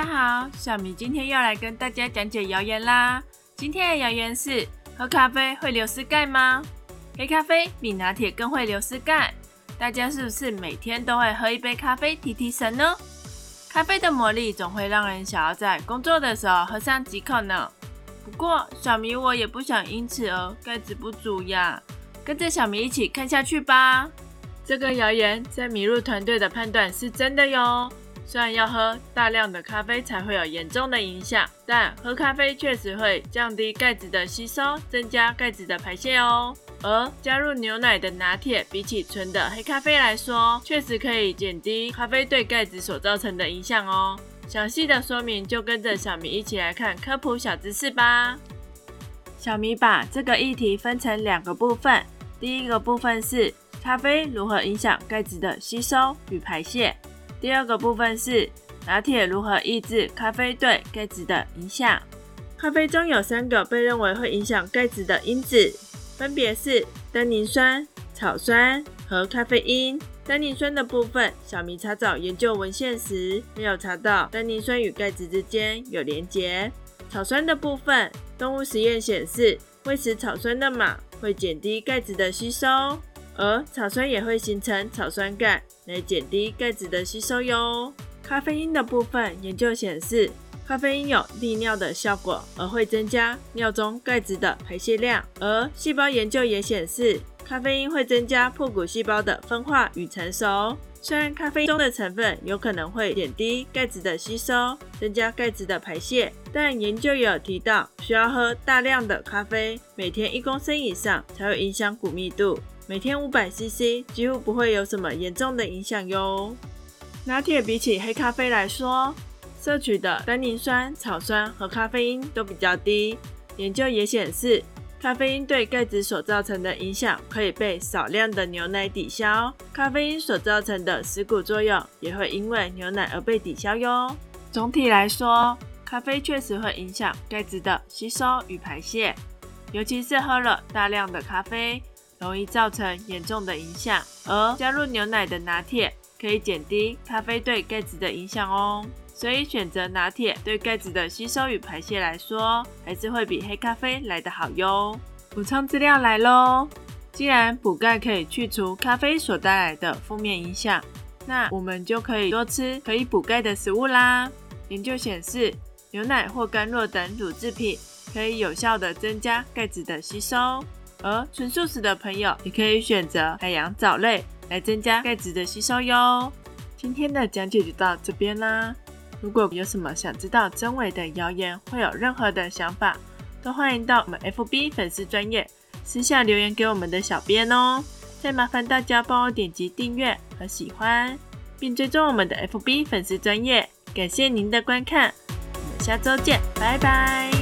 大家好，小米今天又来跟大家讲解谣言啦。今天的谣言是：喝咖啡会流失钙吗？黑咖啡比拿铁更会流失钙，大家是不是每天都会喝一杯咖啡提提神呢？咖啡的魔力总会让人想要在工作的时候喝上几口呢。不过小米我也不想因此而钙质不足呀。跟着小米一起看下去吧。这个谣言在米露团队的判断是真的哟。虽然要喝大量的咖啡才会有严重的影响，但喝咖啡确实会降低钙质的吸收，增加钙质的排泄哦。而加入牛奶的拿铁，比起纯的黑咖啡来说，确实可以减低咖啡对钙质所造成的影响哦。详细的说明就跟着小米一起来看科普小知识吧。小米把这个议题分成两个部分，第一个部分是咖啡如何影响钙质的吸收与排泄。第二个部分是拿铁如何抑制咖啡对钙质的影响。咖啡中有三个被认为会影响钙质的因子，分别是单宁酸、草酸和咖啡因。单宁酸的部分，小明查找研究文献时没有查到单宁酸与钙质之间有连结。草酸的部分，动物实验显示喂食草酸的马会减低钙质的吸收。而草酸也会形成草酸钙，来减低钙质的吸收哟。咖啡因的部分，研究显示，咖啡因有利尿的效果，而会增加尿中钙质的排泄量。而细胞研究也显示，咖啡因会增加破骨细胞的分化与成熟。虽然咖啡中的成分有可能会减低钙质的吸收，增加钙质的排泄，但研究也有提到，需要喝大量的咖啡，每天一公升以上，才会影响骨密度。每天五百 CC 几乎不会有什么严重的影响哟。拿铁比起黑咖啡来说，摄取的单宁酸、草酸和咖啡因都比较低。研究也显示，咖啡因对钙质所造成的影响可以被少量的牛奶抵消，咖啡因所造成的蚀骨作用也会因为牛奶而被抵消哟。总体来说，咖啡确实会影响钙质的吸收与排泄，尤其是喝了大量的咖啡。容易造成严重的影响，而加入牛奶的拿铁可以减低咖啡对钙质的影响哦。所以选择拿铁对钙质的吸收与排泄来说，还是会比黑咖啡来得好哟。补充资料来喽，既然补钙可以去除咖啡所带来的负面影响，那我们就可以多吃可以补钙的食物啦。研究显示，牛奶或甘露等乳制品可以有效地增加钙质的吸收。而纯素食的朋友也可以选择海洋藻类来增加钙质的吸收哟。今天的讲解就到这边啦。如果有什么想知道真伪的谣言，会有任何的想法，都欢迎到我们 FB 粉丝专业私下留言给我们的小编哦。再麻烦大家帮我点击订阅和喜欢，并追踪我们的 FB 粉丝专业。感谢您的观看，我们下周见，拜拜。